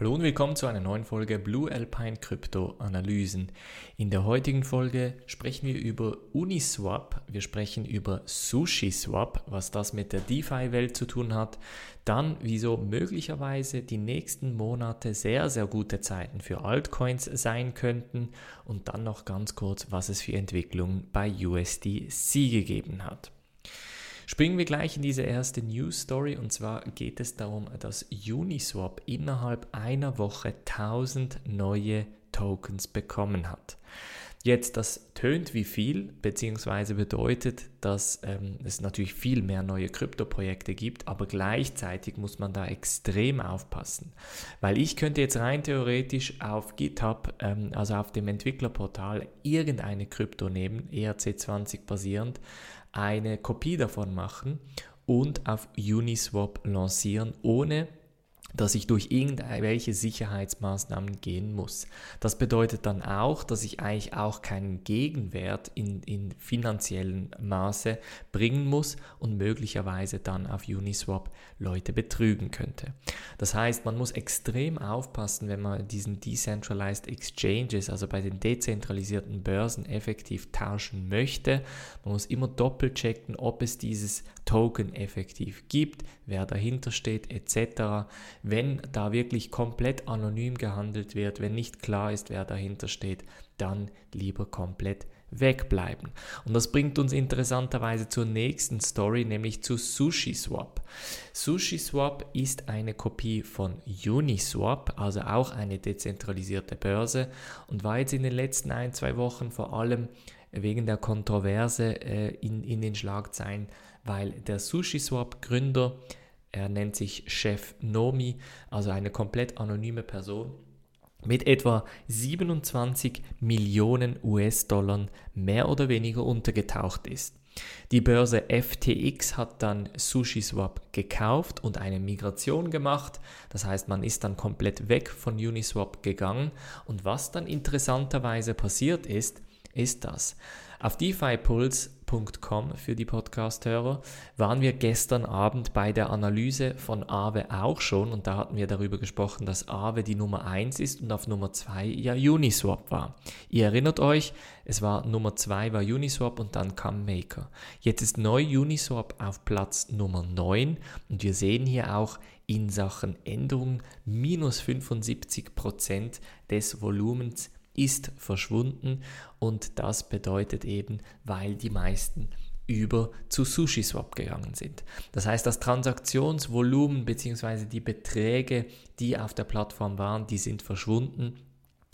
Hallo und willkommen zu einer neuen Folge Blue Alpine Krypto Analysen. In der heutigen Folge sprechen wir über Uniswap, wir sprechen über SushiSwap, was das mit der DeFi-Welt zu tun hat, dann wieso möglicherweise die nächsten Monate sehr, sehr gute Zeiten für Altcoins sein könnten und dann noch ganz kurz, was es für Entwicklungen bei USDC gegeben hat. Springen wir gleich in diese erste News Story und zwar geht es darum, dass Uniswap innerhalb einer Woche 1000 neue Tokens bekommen hat. Jetzt, das tönt wie viel, beziehungsweise bedeutet, dass ähm, es natürlich viel mehr neue Kryptoprojekte gibt, aber gleichzeitig muss man da extrem aufpassen. Weil ich könnte jetzt rein theoretisch auf GitHub, ähm, also auf dem Entwicklerportal, irgendeine Krypto nehmen, ERC20 basierend, eine Kopie davon machen und auf Uniswap lancieren, ohne dass ich durch irgendwelche Sicherheitsmaßnahmen gehen muss. Das bedeutet dann auch, dass ich eigentlich auch keinen Gegenwert in, in finanziellen Maße bringen muss und möglicherweise dann auf Uniswap Leute betrügen könnte. Das heißt, man muss extrem aufpassen, wenn man diesen Decentralized Exchanges, also bei den dezentralisierten Börsen effektiv tauschen möchte. Man muss immer doppelt checken, ob es dieses Token effektiv gibt, wer dahinter steht etc wenn da wirklich komplett anonym gehandelt wird, wenn nicht klar ist, wer dahinter steht, dann lieber komplett wegbleiben. Und das bringt uns interessanterweise zur nächsten Story, nämlich zu SushiSwap. SushiSwap ist eine Kopie von Uniswap, also auch eine dezentralisierte Börse und war jetzt in den letzten ein, zwei Wochen vor allem wegen der Kontroverse äh, in, in den Schlagzeilen, weil der SushiSwap-Gründer er nennt sich Chef Nomi, also eine komplett anonyme Person mit etwa 27 Millionen US-Dollar mehr oder weniger untergetaucht ist. Die Börse FTX hat dann SushiSwap gekauft und eine Migration gemacht. Das heißt, man ist dann komplett weg von Uniswap gegangen. Und was dann interessanterweise passiert ist, ist das. Auf DeFiPulse.com für die Podcast-Hörer waren wir gestern Abend bei der Analyse von Aave auch schon und da hatten wir darüber gesprochen, dass Aave die Nummer 1 ist und auf Nummer 2 ja Uniswap war. Ihr erinnert euch, es war Nummer 2 war Uniswap und dann kam Maker. Jetzt ist neu Uniswap auf Platz Nummer 9 und wir sehen hier auch in Sachen Änderung minus 75% des Volumens ist verschwunden und das bedeutet eben, weil die meisten über zu SushiSwap gegangen sind. Das heißt, das Transaktionsvolumen bzw. die Beträge, die auf der Plattform waren, die sind verschwunden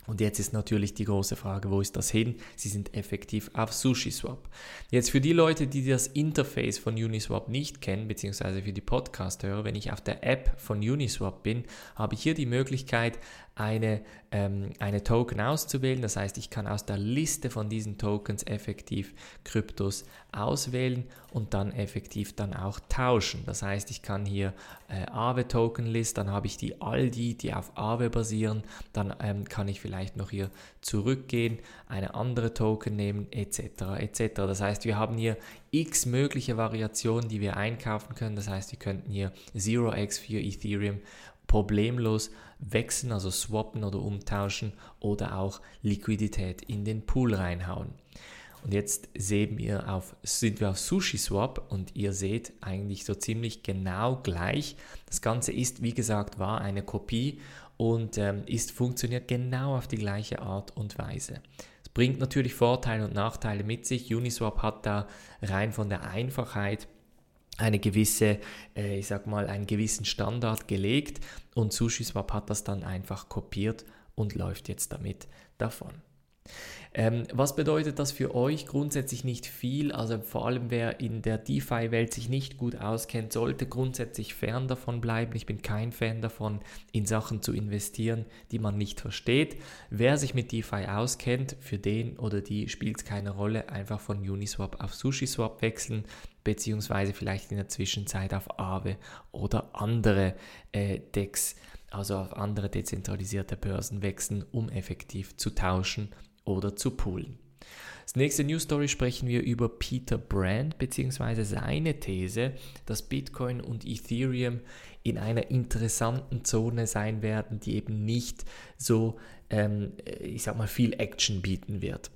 und jetzt ist natürlich die große Frage, wo ist das hin? Sie sind effektiv auf SushiSwap. Jetzt für die Leute, die das Interface von Uniswap nicht kennen, beziehungsweise für die Podcast-Hörer, wenn ich auf der App von Uniswap bin, habe ich hier die Möglichkeit, eine, ähm, eine Token auszuwählen. Das heißt, ich kann aus der Liste von diesen Tokens effektiv Kryptos auswählen und dann effektiv dann auch tauschen. Das heißt, ich kann hier äh, Aave Token List, dann habe ich die all die, die auf Aave basieren, dann ähm, kann ich vielleicht noch hier zurückgehen, eine andere Token nehmen etc. etc. Das heißt, wir haben hier x mögliche Variationen, die wir einkaufen können. Das heißt, wir könnten hier 0x für Ethereum problemlos wechseln, also swappen oder umtauschen oder auch Liquidität in den Pool reinhauen. Und jetzt sehen wir auf, sind wir auf SushiSwap und ihr seht eigentlich so ziemlich genau gleich. Das Ganze ist, wie gesagt, war eine Kopie und ähm, ist, funktioniert genau auf die gleiche Art und Weise. Es bringt natürlich Vorteile und Nachteile mit sich. Uniswap hat da rein von der Einfachheit eine gewisse, äh, ich sag mal, einen gewissen Standard gelegt und SushiSwap hat das dann einfach kopiert und läuft jetzt damit davon. Ähm, was bedeutet das für euch? Grundsätzlich nicht viel. Also vor allem wer in der DeFi-Welt sich nicht gut auskennt, sollte grundsätzlich fern davon bleiben. Ich bin kein Fan davon, in Sachen zu investieren, die man nicht versteht. Wer sich mit DeFi auskennt, für den oder die spielt es keine Rolle. Einfach von Uniswap auf SushiSwap wechseln beziehungsweise vielleicht in der Zwischenzeit auf Aave oder andere äh, DEX, also auf andere dezentralisierte Börsen wechseln, um effektiv zu tauschen oder zu poolen. Das nächste News Story sprechen wir über Peter Brand bzw. seine These, dass Bitcoin und Ethereum in einer interessanten Zone sein werden, die eben nicht so, ähm, ich sag mal, viel Action bieten wird.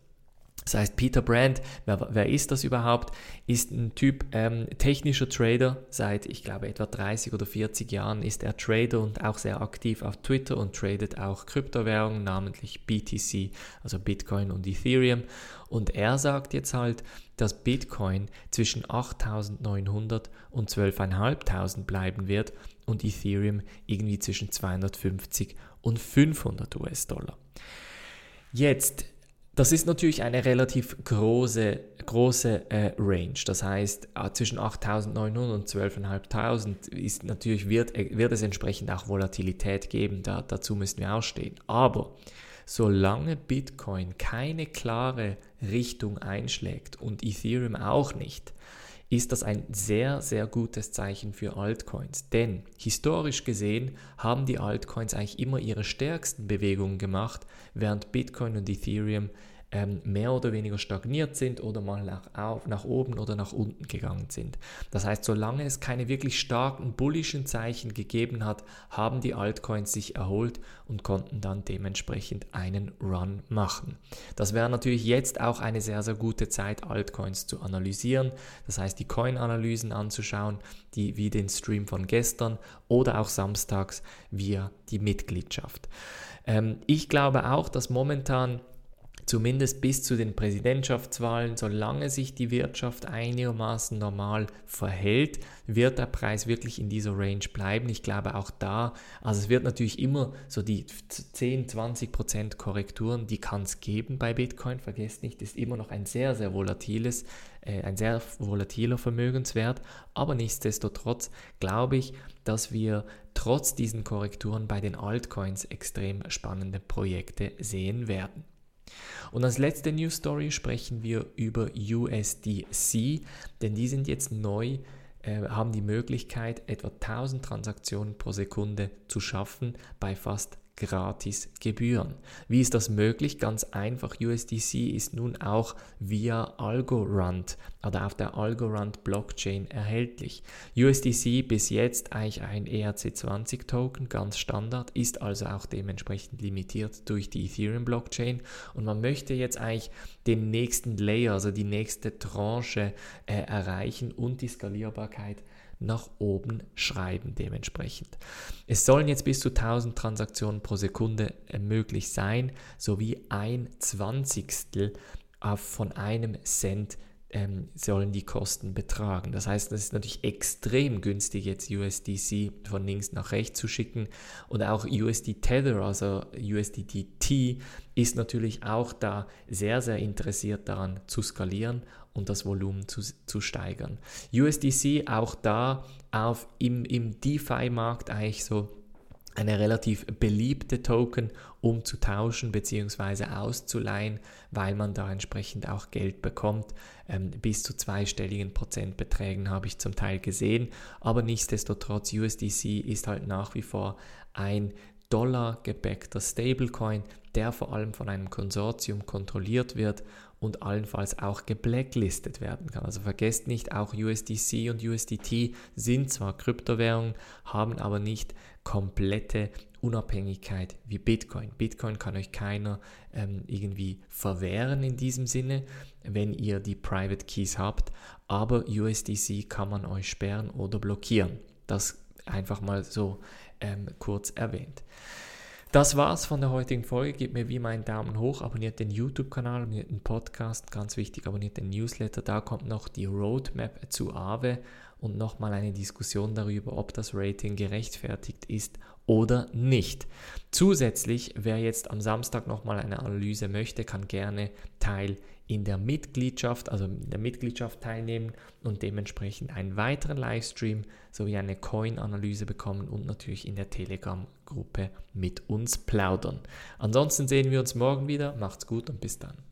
Das heißt, Peter Brand, wer, wer ist das überhaupt? Ist ein Typ ähm, technischer Trader. Seit, ich glaube, etwa 30 oder 40 Jahren ist er Trader und auch sehr aktiv auf Twitter und tradet auch Kryptowährungen, namentlich BTC, also Bitcoin und Ethereum. Und er sagt jetzt halt, dass Bitcoin zwischen 8.900 und 12.500 bleiben wird und Ethereum irgendwie zwischen 250 und 500 US-Dollar. Jetzt das ist natürlich eine relativ große, große äh, Range. Das heißt, äh, zwischen 8.900 und 12.500 ist natürlich wird, äh, wird es entsprechend auch Volatilität geben. Da, dazu müssen wir auch stehen. Aber solange Bitcoin keine klare Richtung einschlägt und Ethereum auch nicht, ist das ein sehr, sehr gutes Zeichen für Altcoins. Denn historisch gesehen haben die Altcoins eigentlich immer ihre stärksten Bewegungen gemacht, während Bitcoin und Ethereum ähm, mehr oder weniger stagniert sind oder mal nach, auf, nach oben oder nach unten gegangen sind. Das heißt, solange es keine wirklich starken bullischen Zeichen gegeben hat, haben die Altcoins sich erholt und konnten dann dementsprechend einen Run machen. Das wäre natürlich jetzt auch eine sehr, sehr gute Zeit, Altcoins zu analysieren. Das heißt, die Coin-Analysen anzuschauen, die wie den Stream von gestern oder auch samstags via die Mitgliedschaft. Ähm, ich glaube auch, dass momentan zumindest bis zu den Präsidentschaftswahlen, solange sich die Wirtschaft einigermaßen normal verhält, wird der Preis wirklich in dieser Range bleiben. Ich glaube auch da, also es wird natürlich immer so die 10, 20 Prozent Korrekturen, die kann es geben bei Bitcoin, vergesst nicht, ist immer noch ein sehr, sehr volatiles, äh, ein sehr volatiler Vermögenswert, aber nichtsdestotrotz glaube ich, dass wir trotz diesen Korrekturen bei den Altcoins extrem spannende Projekte sehen werden. Und als letzte News Story sprechen wir über USDC, denn die sind jetzt neu, äh, haben die Möglichkeit, etwa 1000 Transaktionen pro Sekunde zu schaffen bei fast gratis Gebühren. Wie ist das möglich? Ganz einfach. USDC ist nun auch via Algorand oder auf der Algorand Blockchain erhältlich. USDC bis jetzt eigentlich ein ERC20 Token, ganz Standard, ist also auch dementsprechend limitiert durch die Ethereum Blockchain und man möchte jetzt eigentlich den nächsten Layer, also die nächste Tranche äh, erreichen und die Skalierbarkeit nach oben schreiben dementsprechend. Es sollen jetzt bis zu 1000 Transaktionen pro Sekunde äh, möglich sein, sowie ein Zwanzigstel von einem Cent ähm, sollen die Kosten betragen. Das heißt, es ist natürlich extrem günstig, jetzt USDC von links nach rechts zu schicken. Und auch USD Tether, also USDT, ist natürlich auch da sehr, sehr interessiert daran zu skalieren und das Volumen zu, zu steigern. USDC auch da auf im, im DeFi-Markt eigentlich so eine relativ beliebte Token, um zu tauschen bzw. auszuleihen, weil man da entsprechend auch Geld bekommt. Ähm, bis zu zweistelligen Prozentbeträgen habe ich zum Teil gesehen, aber nichtsdestotrotz USDC ist halt nach wie vor ein Dollar gebackter Stablecoin, der vor allem von einem Konsortium kontrolliert wird und allenfalls auch geblacklistet werden kann. Also vergesst nicht, auch USDC und USDT sind zwar Kryptowährungen, haben aber nicht komplette Unabhängigkeit wie Bitcoin. Bitcoin kann euch keiner ähm, irgendwie verwehren in diesem Sinne, wenn ihr die Private Keys habt, aber USDC kann man euch sperren oder blockieren. Das einfach mal so ähm, kurz erwähnt. Das war's von der heutigen Folge. Gebt mir wie immer einen Daumen hoch, abonniert den YouTube-Kanal, abonniert den Podcast, ganz wichtig, abonniert den Newsletter. Da kommt noch die Roadmap zu Aave und nochmal eine Diskussion darüber, ob das Rating gerechtfertigt ist oder nicht. Zusätzlich, wer jetzt am Samstag nochmal eine Analyse möchte, kann gerne Teil in der Mitgliedschaft, also in der Mitgliedschaft teilnehmen und dementsprechend einen weiteren Livestream sowie eine Coin-Analyse bekommen und natürlich in der Telegram-Gruppe mit uns plaudern. Ansonsten sehen wir uns morgen wieder. Macht's gut und bis dann.